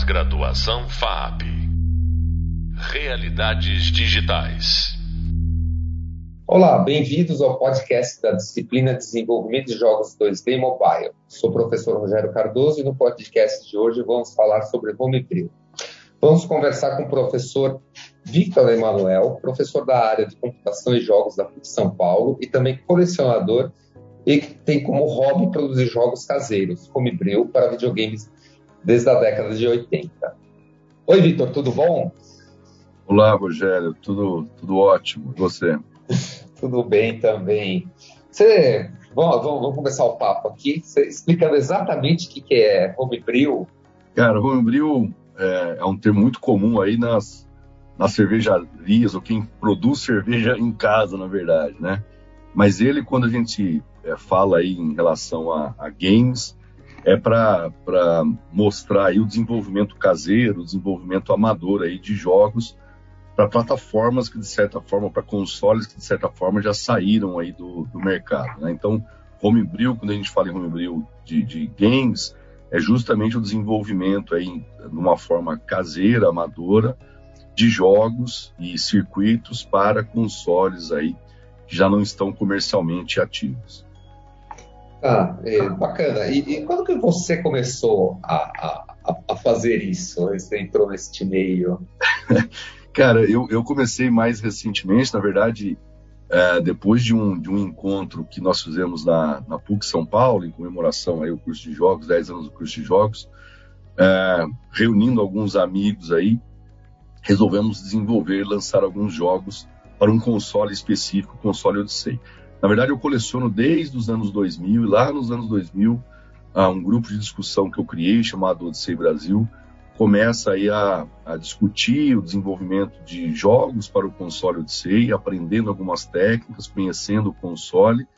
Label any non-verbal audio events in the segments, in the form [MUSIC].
Pós-graduação FAP. Realidades digitais. Olá, bem-vindos ao podcast da disciplina Desenvolvimento de Jogos 2D Mobile. Sou o professor Rogério Cardoso e no podcast de hoje vamos falar sobre Homebrew. Vamos conversar com o professor Victor Emanuel, professor da área de computação e jogos da PUC São Paulo e também colecionador e que tem como hobby produzir jogos caseiros, homebrew, para videogames desde a década de 80. Oi, Vitor, tudo bom? Olá, Rogério, tudo, tudo ótimo. E você? [LAUGHS] tudo bem também. Você, vamos, vamos, vamos, começar o papo aqui, você explicando exatamente o que, que é homebrew. Cara, homebrew é, é um termo muito comum aí nas, nas cervejarias, ou quem produz cerveja em casa, na verdade, né? Mas ele, quando a gente é, fala aí em relação a, a games, é para mostrar aí o desenvolvimento caseiro, o desenvolvimento amador aí de jogos para plataformas que de certa forma, para consoles que de certa forma já saíram aí do, do mercado. Né? Então, homebrew, quando a gente fala em homebrew de, de games, é justamente o desenvolvimento aí de uma forma caseira, amadora, de jogos e circuitos para consoles aí que já não estão comercialmente ativos. Ah, é, bacana. E, e, quando que você começou a, a, a fazer isso? Você entrou neste meio? [LAUGHS] Cara, eu, eu comecei mais recentemente, na verdade, é, depois de um, de um encontro que nós fizemos na, na PUC São Paulo, em comemoração aí ao curso de jogos, 10 anos do curso de jogos, é, reunindo alguns amigos aí, resolvemos desenvolver, lançar alguns jogos para um console específico, o console Odyssey. Na verdade, eu coleciono desde os anos 2000 e lá nos anos 2000, há um grupo de discussão que eu criei chamado Odyssey Brasil começa aí a, a, discutir o desenvolvimento de jogos para o console Odyssey, aprendendo algumas técnicas, conhecendo o console.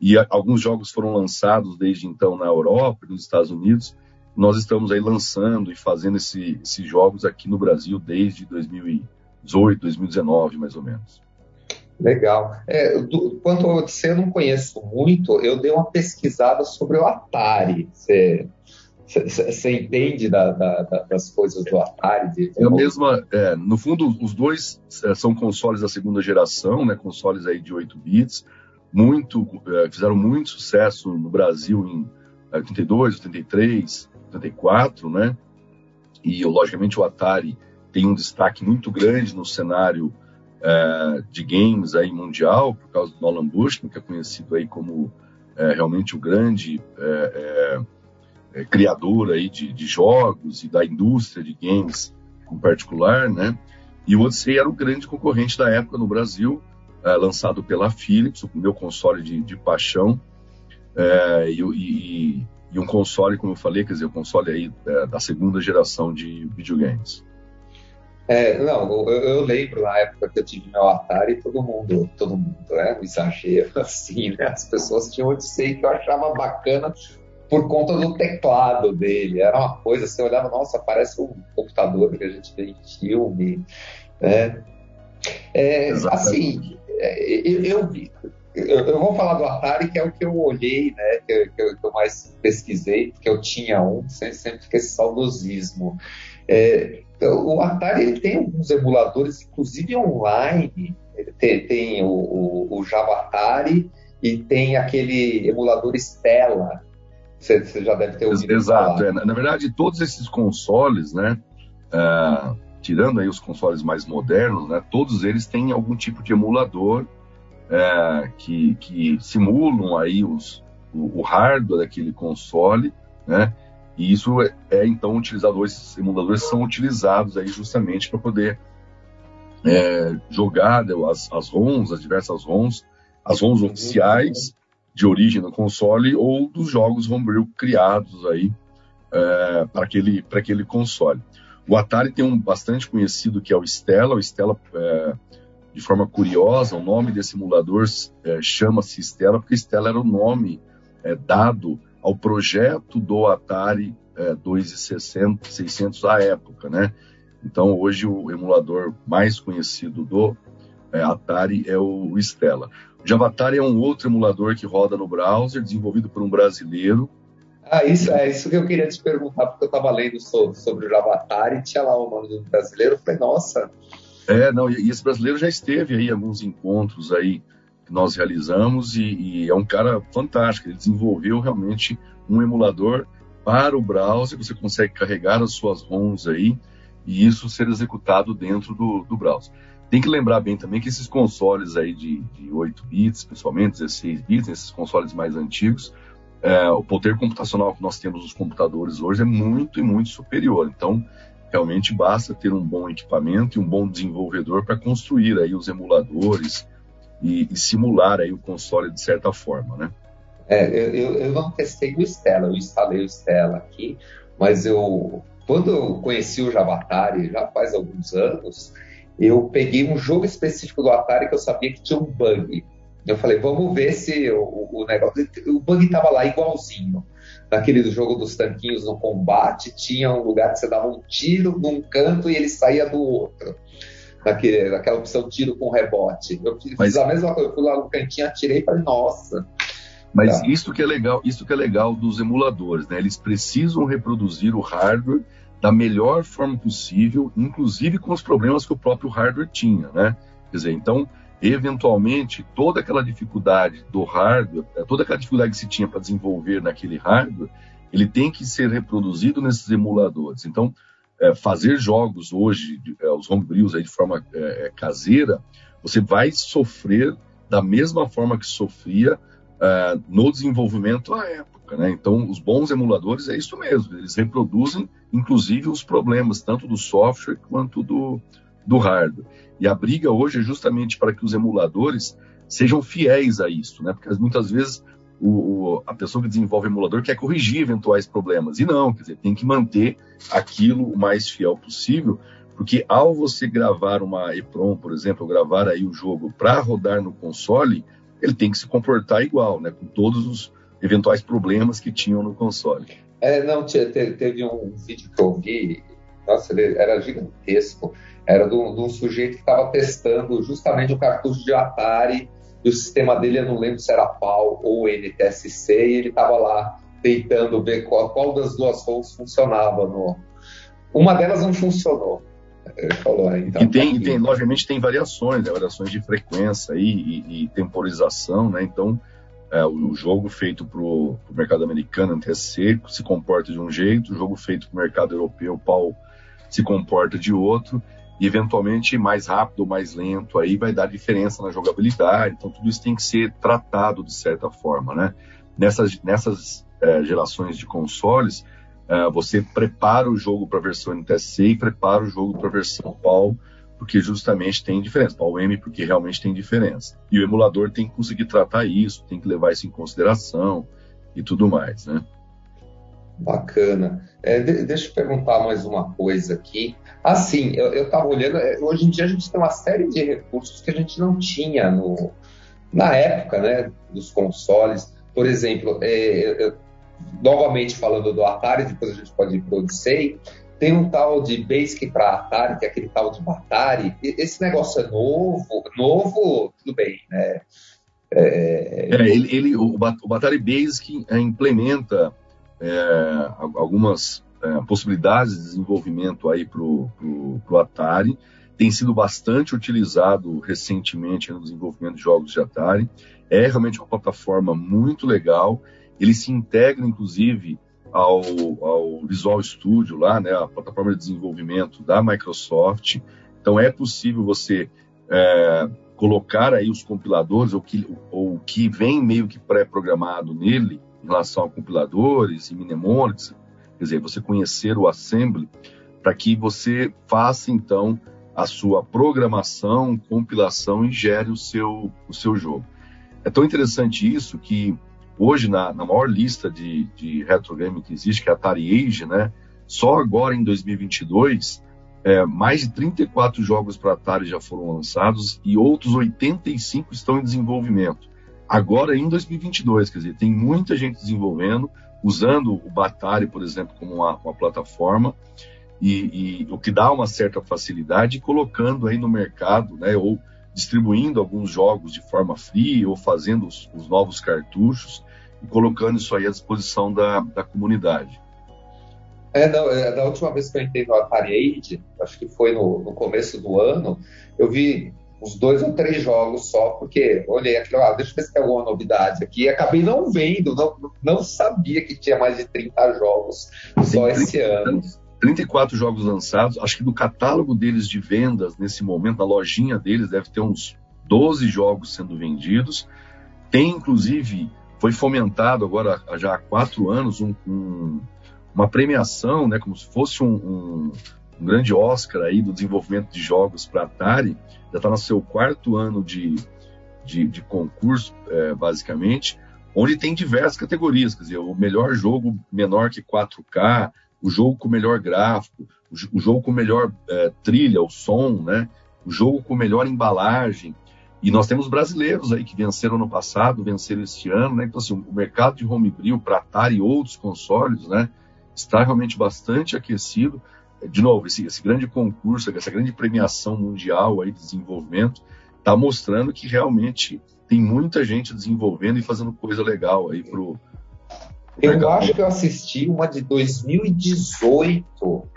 E a, alguns jogos foram lançados desde então na Europa nos Estados Unidos. Nós estamos aí lançando e fazendo esse, esses jogos aqui no Brasil desde 2018, 2019, mais ou menos. Legal. É, do, quanto ao Odyssey, eu não conheço muito. Eu dei uma pesquisada sobre o Atari. Você, entende da, da, das coisas do Atari? De... É a mesma. É, no fundo, os dois é, são consoles da segunda geração, né? Consoles aí de 8 bits. Muito, é, fizeram muito sucesso no Brasil em 82, 83, 84, né? E logicamente o Atari tem um destaque muito grande no cenário é, de games aí mundial, por causa do Nolan Bushnell, que é conhecido aí como é, realmente o grande é, criador aí de, de, jogos e da indústria de games em particular, né? E o Odyssey era o grande concorrente da época no Brasil, lançado pela Philips, o meu console de, de paixão, e, e, e, um console, como eu falei, quer dizer, um console aí da segunda geração de videogames. É, não, eu, eu, lembro na época que eu tive meu Atari, todo mundo, todo mundo, né, um exagero [LAUGHS] assim, né, as pessoas tinham Odyssey que eu achava bacana por conta do teclado dele, era uma coisa, você olhava, nossa, parece um computador que a gente vê em filme, né, é, assim, é, eu, eu, eu, vou falar do Atari, que é o que eu olhei, né, que, que, eu, que eu mais pesquisei, porque eu tinha um, sempre, sempre fica esse saudosismo, é, o Atari ele tem alguns emuladores, inclusive online. Ele tem, tem o, o, o, Java Atari e tem aquele emulador Stella. Você, você já deve ter ouvido Exato. É, na verdade, todos esses consoles, né? Uh, tirando aí os consoles mais modernos, né? Todos eles têm algum tipo de emulador uh, que, que simulam aí os, o, o hardware daquele console, né? E isso é, é então utilizado, esses emuladores são utilizados aí justamente para poder é, jogar né, as, as ROMs, as diversas ROMs, as ROMs oficiais de origem do console ou dos jogos homebrew criados aí é, para aquele, aquele console. O Atari tem um bastante conhecido que é o Stella. O Stella, é, de forma curiosa, o nome desse emulador é, chama-se Stella porque Stella era o nome é, dado ao projeto do Atari é, 2600 à época, né? Então hoje o emulador mais conhecido do é, Atari é o Stella. O Java Atari é um outro emulador que roda no browser, desenvolvido por um brasileiro, Ah, isso é isso que eu queria te perguntar, porque eu estava lendo sobre, sobre o Javatar e tinha lá o nome do brasileiro. Eu falei, nossa. É, não, e esse brasileiro já esteve aí alguns encontros aí que nós realizamos e, e é um cara fantástico. Ele desenvolveu realmente um emulador para o browser, você consegue carregar as suas ROMs aí e isso ser executado dentro do, do browser. Tem que lembrar bem também que esses consoles aí de, de 8 bits, principalmente 16 bits, esses consoles mais antigos, é, o poder computacional que nós temos nos computadores hoje é muito e muito superior. Então, realmente basta ter um bom equipamento e um bom desenvolvedor para construir aí os emuladores e, e, simular aí o console de certa forma, né? É, eu, eu não testei o Stella, eu instalei o Stella aqui, mas eu quando eu conheci o Javatari, já faz alguns anos, eu peguei um jogo específico do Atari que eu sabia que tinha um bug. Eu falei, vamos ver se o, o negócio. O bug estava lá igualzinho. Naquele jogo dos tanquinhos no combate, tinha um lugar que você dava um tiro num canto e ele saía do outro. Naquele, naquela opção tiro com rebote. Eu fiz Mas... a mesma coisa, eu fui lá no cantinho, atirei e falei, nossa. Mas tá. isso que é legal, isso que é legal dos emuladores, né? Eles precisam reproduzir o hardware da melhor forma possível, inclusive com os problemas que o próprio hardware tinha, né? Quer dizer, então eventualmente toda aquela dificuldade do hardware, é, toda aquela dificuldade que se tinha para desenvolver naquele hardware, ele tem que ser reproduzido nesses emuladores. Então, é, fazer jogos hoje, é, os homebrews aí de forma é, é, caseira, você vai sofrer da mesma forma que sofria é, no desenvolvimento à época. Né? Então, os bons emuladores é isso mesmo, eles reproduzem, inclusive, os problemas, tanto do software quanto do, do hardware. E a briga hoje é justamente para que os emuladores sejam fiéis a isso, né? Porque muitas vezes o, o, a pessoa que desenvolve emulador quer corrigir eventuais problemas. E não, quer dizer, tem que manter aquilo o mais fiel possível, porque ao você gravar uma EPROM, por exemplo, gravar aí o jogo para rodar no console, ele tem que se comportar igual, né? Com todos os eventuais problemas que tinham no console. É, não, teve um vídeo que eu vi, nossa, ele era gigantesco era de um, sujeito que estava testando justamente o cartucho de Atari e o sistema dele, eu não lembro se era PAL ou NTSC, e ele estava lá tentando ver qual, qual das duas ROMs funcionava. No... Uma delas não funcionou. Ele falou, ah, então, e tem, tá tem, logicamente, tem variações, né? variações de frequência e, e, e temporização, né? Então, é, o jogo feito para o mercado americano, NTSC, se comporta de um jeito, o jogo feito para o mercado europeu, PAL, se comporta de outro e eventualmente mais rápido ou mais lento aí vai dar diferença na jogabilidade. Então tudo isso tem que ser tratado de certa forma, né? Nessas, nessas é, gerações de consoles, é, você prepara o jogo para a versão NTSC e prepara o jogo para a versão PAL, porque justamente tem diferença. PAL M porque realmente tem diferença. E o emulador tem que conseguir tratar isso, tem que levar isso em consideração e tudo mais, né? Bacana. É, de, deixa eu perguntar mais uma coisa aqui. Assim, eu estava olhando, é, hoje em dia a gente tem uma série de recursos que a gente não tinha no, na época né, dos consoles. Por exemplo, é, eu, novamente falando do Atari, depois a gente pode ir para o Odyssey, tem um tal de Basic para Atari, que é aquele tal de Batari. Esse negócio é novo, novo, tudo bem, né? É, é, ele, ele, o, o Batari Basic implementa é, algumas é, possibilidades de desenvolvimento aí para o Atari. Tem sido bastante utilizado recentemente no desenvolvimento de jogos de Atari. É realmente uma plataforma muito legal. Ele se integra, inclusive, ao, ao Visual Studio, lá, né, a plataforma de desenvolvimento da Microsoft. Então, é possível você é, colocar aí os compiladores, ou que, ou que vem meio que pré-programado nele, em relação a compiladores e mnemonics, quer dizer, você conhecer o assembly, para que você faça então a sua programação, compilação e gere o seu, o seu jogo. É tão interessante isso que hoje na, na maior lista de, de retro game que existe, que é a Atari Age, né, só agora em 2022 é, mais de 34 jogos para Atari já foram lançados e outros 85 estão em desenvolvimento agora em 2022. Quer dizer, tem muita gente desenvolvendo, usando o Batari, por exemplo, como uma, uma plataforma, e, e, o que dá uma certa facilidade, colocando aí no mercado, né, ou distribuindo alguns jogos de forma free, ou fazendo os, os novos cartuchos. e colocando isso aí à disposição da, da comunidade. É, não, é, da última vez que eu entrei no Atari Age, acho que foi no, no começo do ano, eu vi uns dois ou três jogos só, porque olhei aqui, ah, deixa eu ver se tem alguma novidade aqui. Acabei não vendo, não, não sabia que tinha mais de 30 jogos só esse ano. 34 jogos lançados, acho que do catálogo deles de vendas nesse momento, na lojinha deles, deve ter uns 12 jogos sendo vendidos. Tem, inclusive, foi fomentado agora já há quatro anos um, um, uma premiação, né, como se fosse um, um, um grande Oscar aí do desenvolvimento de jogos para Atari. Já está no seu quarto ano de, de, de concurso, é, basicamente, onde tem diversas categorias, quer dizer, o melhor jogo menor que 4K, o jogo com melhor gráfico, o, jogo com melhor é, trilha, o som, né? O jogo com melhor embalagem. E nós temos brasileiros aí que venceram no passado, venceram este ano, né? Então, assim, o mercado de homebrew para Atari e outros consoles, né? Está realmente bastante aquecido. De novo, esse, esse grande concurso, essa grande premiação mundial aí de desenvolvimento está mostrando que realmente tem muita gente desenvolvendo e fazendo coisa legal aí pro, eu acho que eu assisti uma de 2018,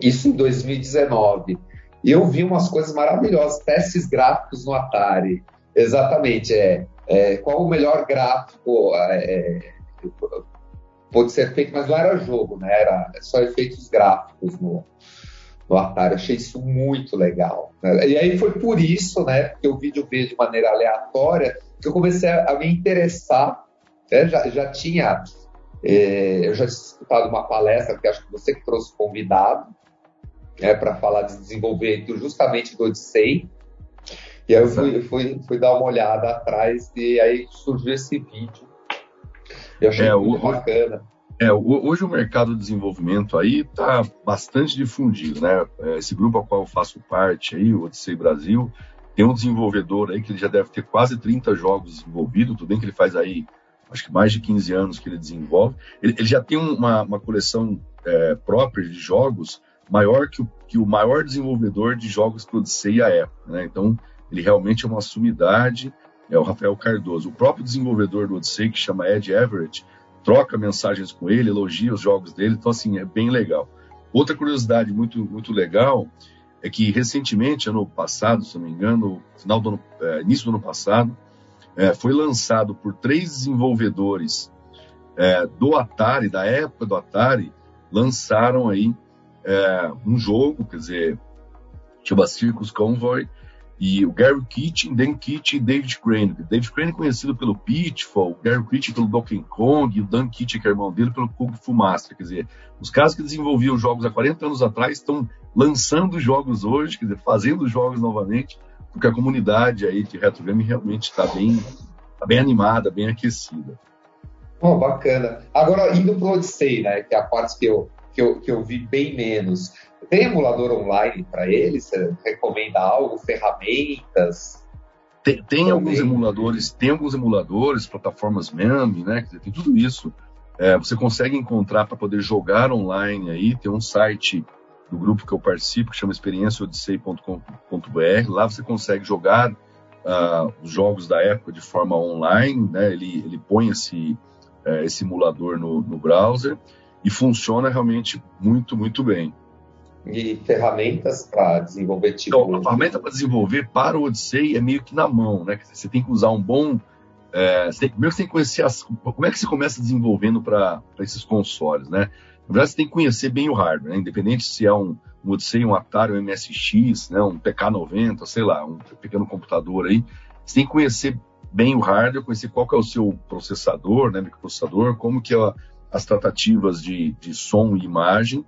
isso em 2019. E eu vi umas coisas maravilhosas, testes gráficos no Atari. Exatamente, é, é qual o melhor gráfico é, pode ser feito, mas não era jogo, né? Era só efeitos gráficos no, no Atari. Achei isso muito legal. Né? E aí foi por isso, né? Porque o vídeo veio de maneira aleatória, que eu comecei a me interessar é, já, já tinha, é, eu já tinha escutado uma palestra, que acho que você que trouxe convidado, né, para falar de desenvolvimento justamente do Odyssey. E aí eu fui, fui, fui dar uma olhada atrás e aí surgiu esse vídeo. Eu achei é, muito o, bacana. É, hoje o mercado de desenvolvimento aí está bastante difundido, né? É, esse grupo ao qual eu faço parte aí, o Odyssey Brasil, tem um desenvolvedor aí que ele já deve ter quase 30 jogos desenvolvidos, tudo bem que ele faz aí acho que mais de 15 anos que ele desenvolve. Ele, ele já tem uma, uma coleção é, própria de jogos maior que o, que o maior desenvolvedor de jogos que Odyssey à época. Né? Então, ele realmente é uma sumidade, é o Rafael Cardoso. O próprio desenvolvedor do Odyssey, que chama Ed Everett, troca mensagens com ele, elogia os jogos dele, então, assim, é bem legal. Outra curiosidade muito, muito legal é que, recentemente, ano passado, se não me engano, final do ano, é, início do ano passado, é, foi lançado por três desenvolvedores é, do Atari, da época do Atari, lançaram aí é, um jogo, quer dizer, chama Circus Convoy, e o Gary Kitchen, Dan Kitchen e David Crane. David Crane conhecido pelo Pitfall, o Gary Kitchen pelo Donkey Kong, e o Dan Kitchen, que é irmão dele, pelo Kung Fu Master. Quer dizer, os caras que desenvolviam jogos há 40 anos atrás estão lançando jogos hoje, quer dizer, fazendo jogos novamente, porque a comunidade aí de retrogame realmente está bem, tá bem animada, bem aquecida. Oh, bacana. Agora, indo para o Odyssey, né, que é a parte que eu, que eu, que eu vi bem menos. Tem emulador online para ele? Você recomenda algo? Ferramentas? Tem, tem alguns emuladores, tem alguns emuladores, plataformas MEME, né? Tem tudo isso. É, você consegue encontrar para poder jogar online aí, tem um site do grupo que eu participo, que chama experienciaodissei.com.br. Lá você consegue jogar uh, os jogos da época de forma online, né? ele, ele põe esse, uh, esse emulador no, no browser e funciona realmente muito, muito bem. E ferramentas para desenvolver tipo. Então, a ferramenta para desenvolver para o Odyssey é meio que na mão, né? Você tem que usar um bom. É, você tem, primeiro você tem que conhecer as, como é que você começa desenvolvendo para esses consoles, né? Na verdade, você tem que conhecer bem o hardware, né? independente se é um, um Odyssey, um Atari, um MSX, né? um PK90, sei lá, um pequeno computador aí. Você tem que conhecer bem o hardware, conhecer qual que é o seu processador, né, microprocessador, como que é as tratativas de, de som e imagem.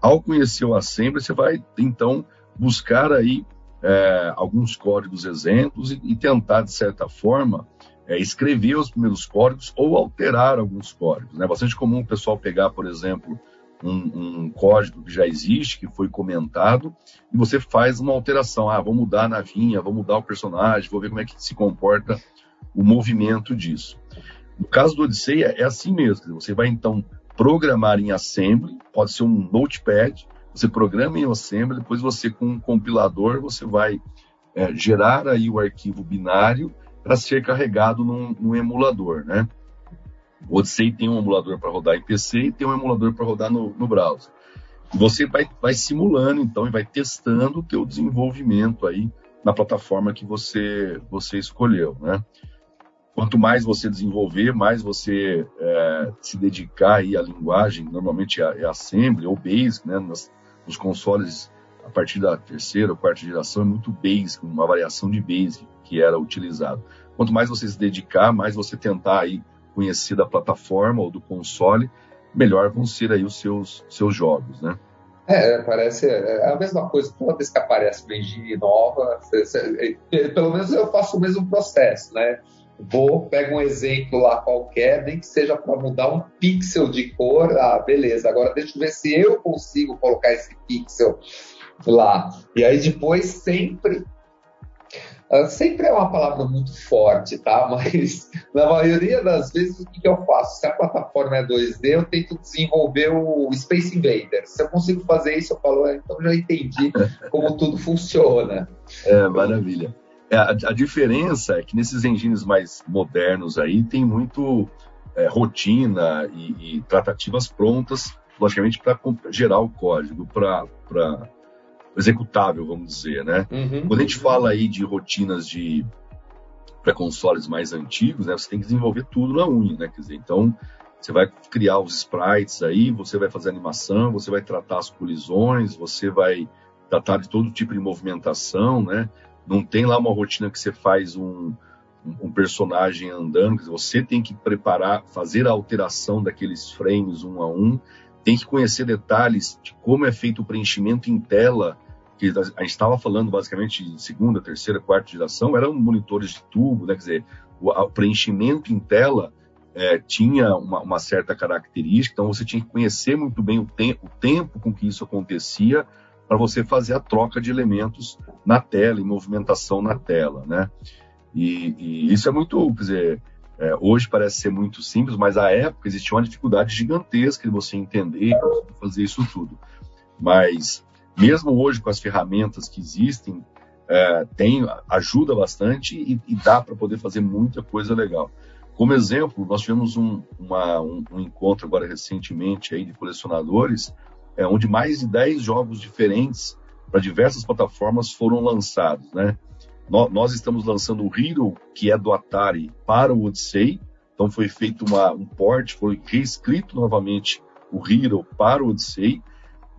Ao conhecer o assembly, você vai, então, buscar aí é, alguns códigos exemplos e, e tentar, de certa forma, é, escrever os primeiros códigos ou alterar alguns códigos. É né? bastante comum o pessoal pegar, por exemplo, um, um, código que já existe, que foi comentado, e você faz uma alteração. Ah, vou mudar a navinha, vou mudar o personagem, vou ver como é que se comporta o movimento disso. No caso do Odyssey, é, assim mesmo. Você vai, então, programar em Assembly, pode ser um Notepad, você programa em Assembly, depois você, com um compilador, você vai é, gerar aí o arquivo binário para ser carregado num, num, emulador, né? O Odyssey tem um emulador para rodar em PC e tem um emulador para rodar no, no browser. Você vai, vai simulando, então, e vai testando o teu desenvolvimento aí na plataforma que você, você escolheu, né? Quanto mais você desenvolver, mais você é, se dedicar aí à linguagem, normalmente é, é Assembly ou Basic, né? Nas, nos consoles a partir da terceira ou quarta geração é muito Basic, uma variação de Basic que era utilizado. Quanto mais você se dedicar, mais você tentar aí conhecer da plataforma ou do console, melhor vão ser aí os seus, seus jogos, né? É, parece é a mesma coisa. Toda vez que aparece uma engine nova, pelo menos eu faço o mesmo processo, né? Vou, pego um exemplo lá qualquer, nem que seja para mudar um pixel de cor. Ah, beleza, agora deixa eu ver se eu consigo colocar esse pixel lá. E aí depois sempre Uh, sempre é uma palavra muito forte, tá? [LAUGHS] Mas na maioria das vezes o que, eu faço? Se a plataforma é 2D, eu tento desenvolver o Space Invader. Se eu consigo fazer isso, eu falo, é, então já entendi como tudo funciona. É, maravilha. É, a, a, diferença é que nesses engines mais modernos aí tem muito é, rotina e, e, tratativas prontas, logicamente, para gerar o código, para executável, vamos dizer, né? Uhum. Quando a gente fala aí de rotinas de para consoles mais antigos, né, você tem que desenvolver tudo na unha, né? Quer dizer, então você vai criar os sprites aí, você vai fazer animação, você vai tratar as colisões, você vai tratar de todo tipo de movimentação, né? Não tem lá uma rotina que você faz um, um personagem andando, você tem que preparar, fazer a alteração daqueles frames um a um, tem que conhecer detalhes de como é feito o preenchimento em tela que a gente estava falando basicamente de segunda, terceira, quarta geração, eram monitores de tubo, né? Quer dizer, o, o preenchimento em tela é, tinha uma, uma, certa característica, então você tinha que conhecer muito bem o, te o tempo com que isso acontecia para você fazer a troca de elementos na tela, e movimentação na tela, né? E, e isso é muito, quer dizer, é, hoje parece ser muito simples, mas à época existia uma dificuldade gigantesca de você entender e fazer isso tudo. Mas mesmo hoje com as ferramentas que existem, é, tem, ajuda bastante e, e dá para poder fazer muita coisa legal. Como exemplo, nós tivemos um, uma, um, um, encontro agora recentemente aí de colecionadores, é, onde mais de 10 jogos diferentes para diversas plataformas foram lançados. Né? No, nós estamos lançando o Hero, que é do Atari, para o Odyssey. Então foi feito uma, um port, foi reescrito novamente o Hero para o Odyssey.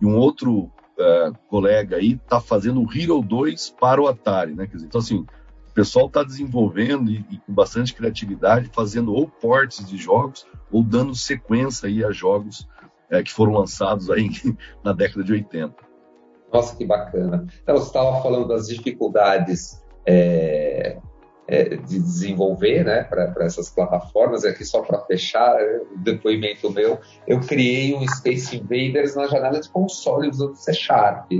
E um outro uh, colega aí está fazendo o Hero 2 para o Atari, né? Dizer, então, assim, o pessoal está desenvolvendo e, e, com bastante criatividade, fazendo ou portes de jogos ou dando sequência aí a jogos uh, que foram lançados aí [LAUGHS] na década de 80. Nossa, que bacana. Então, você estava falando das dificuldades é, é, de desenvolver né, para essas plataformas. Aqui, só para fechar o depoimento meu, eu criei um Space Invaders na janela de console usando C Sharp.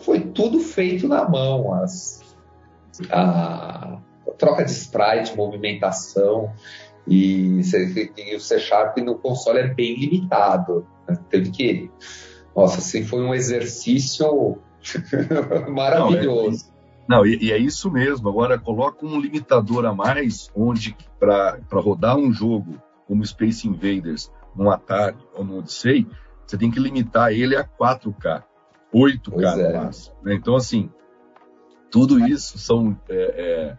Foi tudo feito na mão, as, a troca de sprite, movimentação. E, e, o C Sharp no console é bem limitado. Né? Teve que. Nossa, assim, foi um exercício [LAUGHS] maravilhoso. Não, e, e, é isso mesmo. Agora, coloca um limitador a mais, onde para rodar um jogo como Space Invaders no Atari ou no Odyssey, você tem que limitar ele a 4K, 8K é. no máximo. Né? Então, assim, tudo isso são é,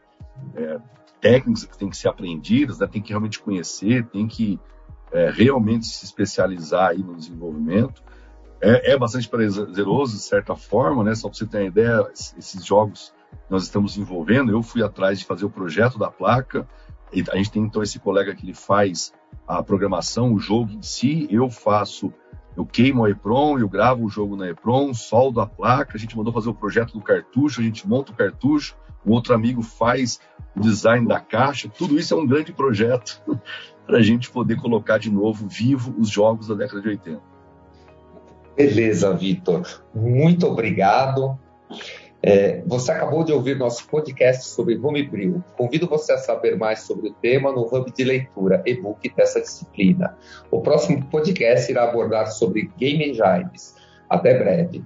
é, é, técnicas que têm que ser aprendidas, né? tem que realmente conhecer, tem que é, realmente se especializar aí no desenvolvimento. É, é, bastante prazeroso, de certa forma, né? Só para você ter uma ideia, esses jogos nós estamos envolvendo, eu fui atrás de fazer o projeto da placa, a gente tem então esse colega que ele faz a programação, o jogo em si, eu faço, eu queimo a EPROM, eu gravo o jogo na EPROM, soldo a placa, a gente mandou fazer o projeto do cartucho, a gente monta o cartucho, o outro amigo faz design da caixa, tudo isso é um grande projeto [LAUGHS] para a gente poder colocar de novo vivo os jogos da década de 80. Beleza, Vitor. Muito obrigado. É, você acabou de ouvir nosso podcast sobre Homebrew. Convido você a saber mais sobre o tema no Hub de Leitura, e-book dessa disciplina. O próximo podcast irá abordar sobre Game Engines. Até breve.